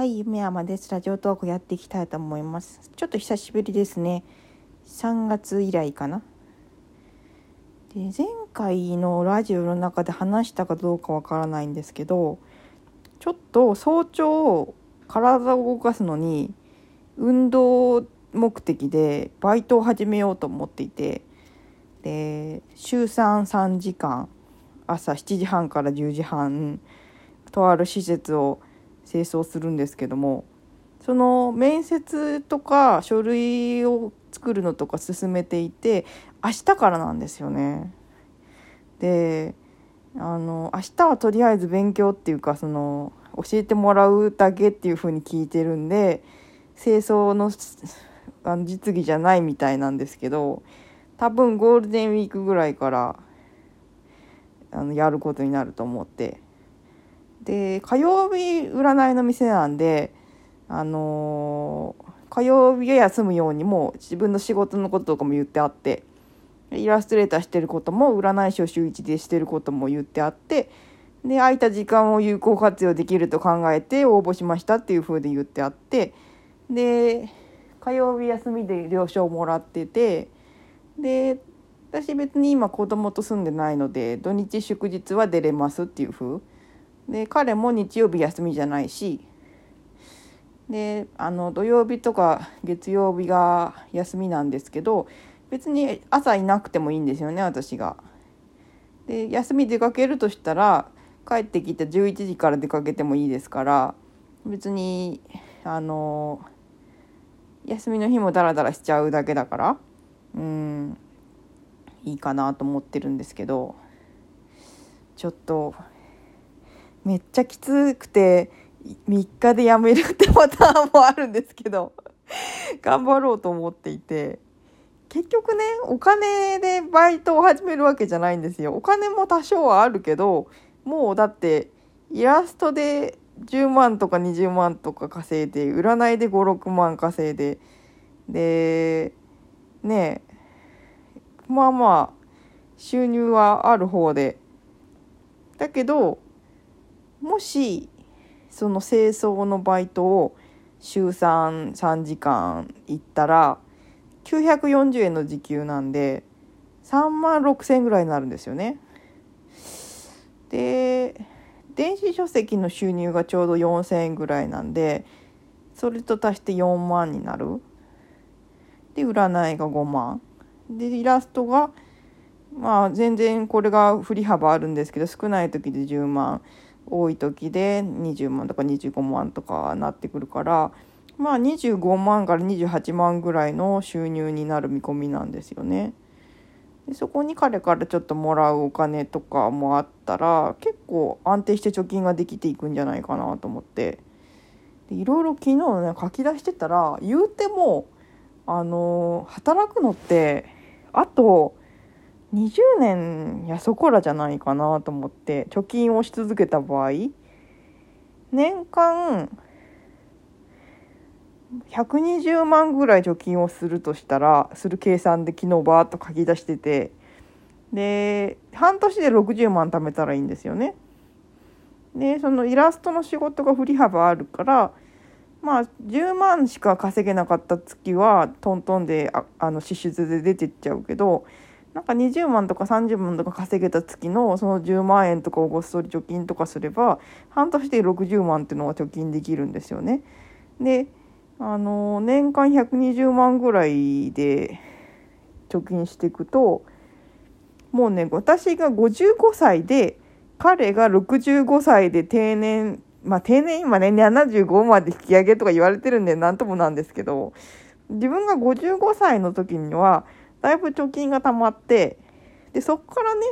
はい、夢山です。ラジオトークやっていきたいと思います。ちょっと久しぶりですね。3月以来かな。で前回のラジオの中で話したかどうかわからないんですけど、ちょっと早朝体を動かすのに運動目的でバイトを始めようと思っていて、で週33時間朝7時半から10時半とある施設を清掃するんですけどもその面接とか書類を作るのとか進めていて明日からなんですよね。であの明日はとりあえず勉強っていうかその教えてもらうだけっていうふうに聞いてるんで清掃のあの実技じゃないみたいなんですけど多分ゴールデンウィークぐらいからあのやることになると思ってで火曜日占いの店なんであのー火曜日休むようにも自分の仕事のこととかも言ってあってイラストレーターしてることも占い師を週一でしてることも言ってあってで空いた時間を有効活用できると考えて応募しましたっていう風で言ってあってで火曜日休みで了承もらっててで私別に今子供と住んでないので土日祝日は出れますっていう風で彼も日曜日休みじゃないしであの土曜日とか月曜日が休みなんですけど別に朝いなくてもいいんですよね私が。で休み出かけるとしたら帰ってきて11時から出かけてもいいですから別にあの休みの日もダラダラしちゃうだけだからうんいいかなと思ってるんですけどちょっとめっちゃきつくて3日で辞めるってパターンもあるんですけど頑張ろうと思っていて結局ねお金でバイトを始めるわけじゃないんですよ。お金も多少はあるけどもうだってイラストで10万とか20万とか稼いで占いで56万稼いででねえまあまあ収入はある方で。だけどもしその清掃のバイトを週33時間行ったら940円の時給なんで3万6,000円ぐらいになるんですよね。で電子書籍の収入がちょうど4,000円ぐらいなんでそれと足して4万になる。で占いが5万。でイラストがまあ全然これが振り幅あるんですけど少ない時で10万多い時で20万とか25万とかなってくるからまあ25万から28万ぐらいの収入になる見込みなんですよね。でそこに彼からちょっともらうお金とかもあったら結構安定して貯金ができていくんじゃないかなと思ってでいろいろ昨日ね書き出してたら言うてもあの働くのってあと20年やそこらじゃないかなと思って貯金をし続けた場合年間120万ぐらい貯金をするとしたらする計算で昨日バーッと書き出しててで半年で60万貯めたらいいんですよね。でそのイラストの仕事が振り幅あるからまあ10万しか稼げなかった月はトントンでああの支出で出てっちゃうけどなんか20万とか30万とか稼げた月のその10万円とかをごっそり貯金とかすれば半年で60万っていうのが貯金できるんですよね。であの年間120万ぐらいで貯金していくともうね私が55歳で彼が65歳で定年まあ定年今ね75まで引き上げとか言われてるんで何ともなんですけど自分が55歳の時にはだいぶ貯金が貯まってでそこからね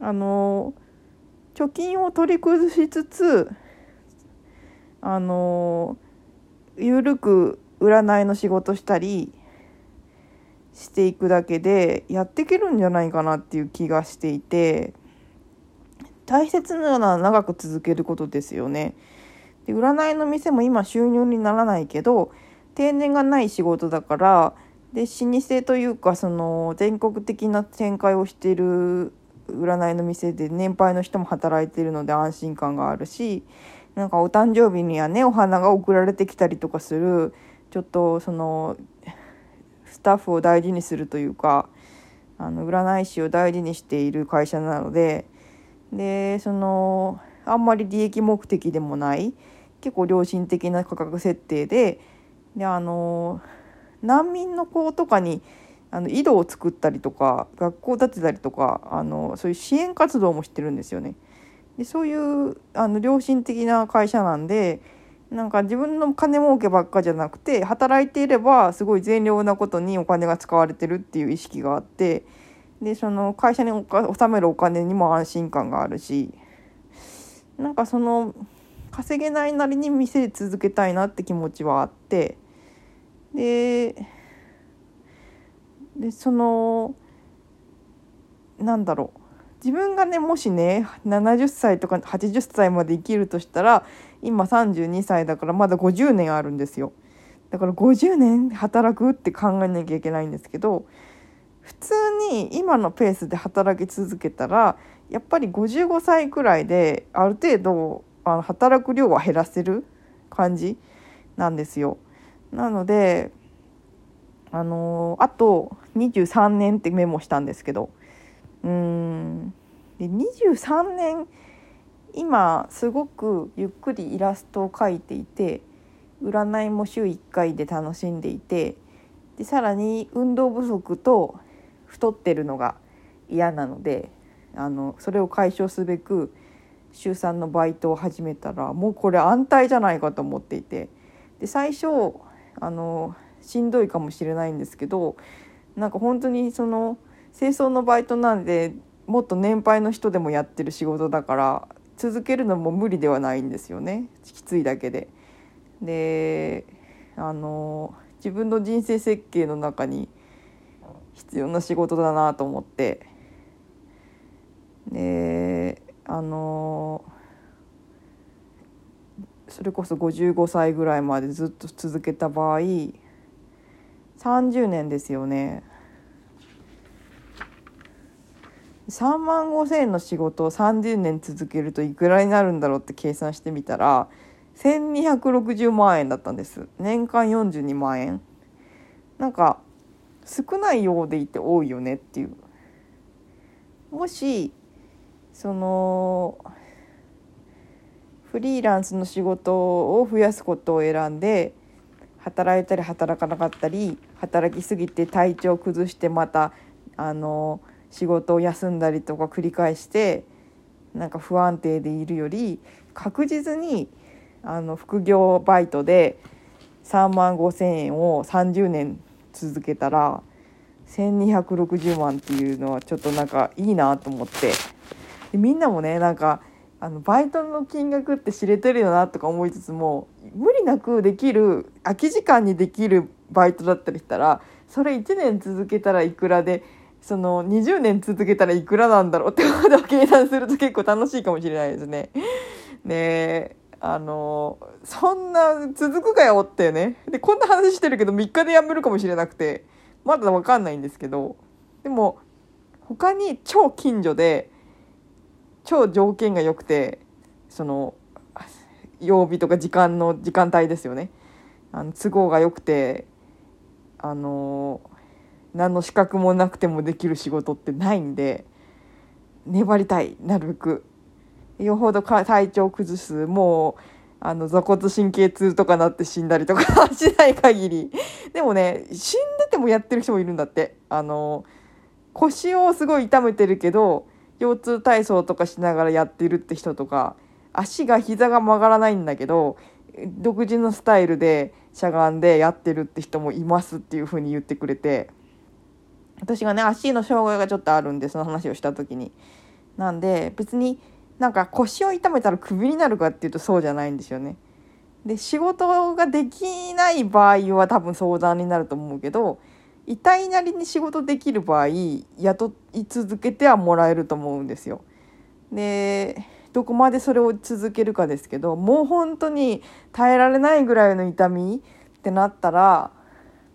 あの貯金を取り崩しつつあのゆるく占いの仕事したりしていくだけでやっていけるんじゃないかなっていう気がしていて大切なのは長く続けることですよね。で占いの店も今収入にならないけど定年がない仕事だからで老舗というかその全国的な展開をしている占いの店で年配の人も働いているので安心感があるしなんかお誕生日にはねお花が送られてきたりとかするちょっとそのスタッフを大事にするというかあの占い師を大事にしている会社なのででそのあんまり利益目的でもない結構良心的な価格設定でであの難民の子とかにあの井戸を作ったりとか学校建てたりとかあのそういう支援活動もしてるんですよね。でそういうあの良心的な会社なんでなんか自分の金儲けばっかじゃなくて働いていればすごい善良なことにお金が使われてるっていう意識があってでその会社に納めるお金にも安心感があるしなんかその稼げないなりに店続けたいなって気持ちはあってででそのなんだろう自分がねもしね70歳とか80歳まで生きるとしたら今32歳だからまだ50年あるんですよだから50年働くって考えなきゃいけないんですけど普通に今のペースで働き続けたらやっぱり55歳くらいである程度あの働く量は減らせる感じなんですよ。なのであのあと23年ってメモしたんですけど。うん。で23年今すごくゆっくりイラストを描いていて占いも週1回で楽しんでいてでさらに運動不足と太ってるのが嫌なのであのそれを解消すべく週3のバイトを始めたらもうこれ安泰じゃないかと思っていて。で最初あのしんどいかもしれないんですけどなんか本当にその清掃のバイトなんでもっと年配の人でもやってる仕事だから続けるのも無理ではないんですよねきついだけで。であの自分の人生設計の中に必要な仕事だなと思ってであのそれこそ55歳ぐらいまでずっと続けた場合30年ですよね。3万5千円の仕事を30年続けるといくらになるんだろうって計算してみたら1260万円だったんです。年間42万円なんか少ないようでいて多いよねっていう。もしそのフリーランスの仕事を増やすことを選んで働いたり働かなかったり働きすぎて体調を崩してまたあの仕事を休んだりとか繰り返してなんか不安定でいるより確実にあの副業バイトで3万5,000円を30年続けたら1260万っていうのはちょっとなんかいいなと思って。でみんなもねなんかあのバイトの金額って知れてるよなとか思いつつも無理なくできる空き時間にできるバイトだったりしたらそれ1年続けたらいくらでその20年続けたらいくらなんだろうってことを計算すると結構楽しいかもしれないですね。であのそんな続くかよってねでこんな話してるけど3日で辞めるかもしれなくてまだ分かんないんですけどでも他に超近所で超条件が良くてその曜日とか時間の時間帯ですよね。あの都合が良くてあの何の資格もなくてもできる仕事ってないんで粘りたいなるべく。よほどか体調崩すもうあの座骨神経痛とかなって死んだりとかしない限り。でもね死んでてもやってる人もいるんだって。あの腰をすごい痛めてるけど腰痛体操とかしながらやってるって人とか足が膝が曲がらないんだけど独自のスタイルでしゃがんでやってるって人もいますっていう風に言ってくれて私がね足の障害がちょっとあるんでその話をした時になんで別になんか腰を痛めたらクビになるかっていうとそうじゃないんですよね。で仕事ができない場合は多分相談になると思うけど痛いなりに仕事できる場合雇い続けてはもらえると思うんですよ。でどこまでそれを続けるかですけどもう本当に耐えられないぐらいの痛みってなったら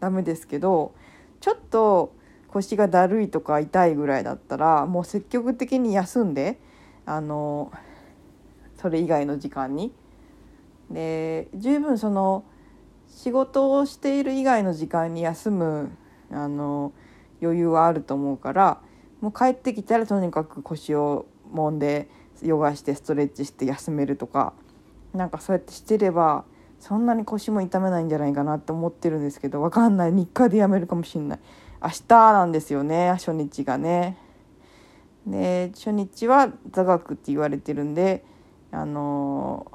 ダメですけどちょっと腰がだるいとか痛いぐらいだったらもう積極的に休んであのそれ以外の時間にで十分その仕事をしている以外の時間に休むあの余裕はあると思うからもう帰ってきたらとにかく腰を揉んでヨガしてストレッチして休めるとかなんかそうやってしてればそんなに腰も痛めないんじゃないかなって思ってるんですけどわかんない。3日でやめるかもしんない。明日なんですよね初日がね。で初日は座学って言われてるんであの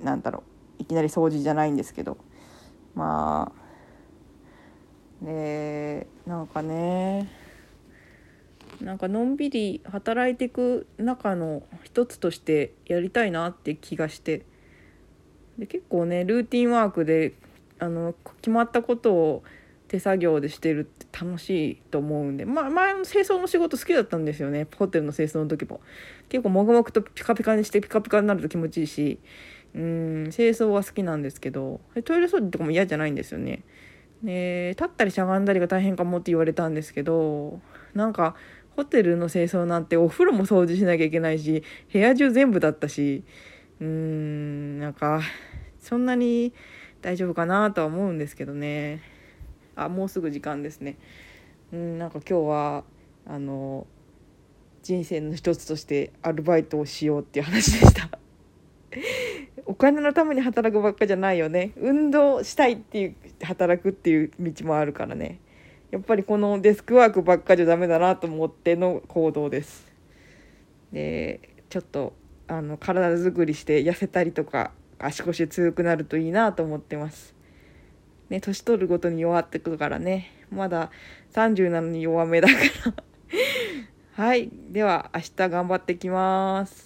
ー、なんだろう。いきなり掃除じゃないんですけど。まあでなんかね。なんかのんびり働いていく中の一つとしてやりたいなって気がして。で結構ねルーティンワークであの決まったことを手作業でしてるって楽しいと思うんで、まあ、前の清掃の仕事好きだったんですよね。ホテルの清掃の時も。結構もぐもぐとピカピカにしてピカピカになると気持ちいいし。うん清掃は好きなんですけど。トイレ掃除とかも嫌じゃないんですよね。で立ったりしゃがんだりが大変かもって言われたんですけどなんかホテルの清掃なんてお風呂も掃除しなきゃいけないし部屋中全部だったしうーんなんかそんなに大丈夫かなとは思うんですけどね。あもうすぐ時間ですね。うんなんか今日はあの人生の一つとしてアルバイトをしようっていう話でした。お金のために働くばっかじゃないよね。運動したいっていう働くっていう道もあるからね。やっぱりこのデスクワークばっかじゃダメだなと思っての行動です。でちょっとあの体づくりして痩せたりとか足腰強くなるといいなと思ってます。ね年取るごとに弱ってくるからね。まだ30なのに弱めだから。はい。では明日頑張ってきます。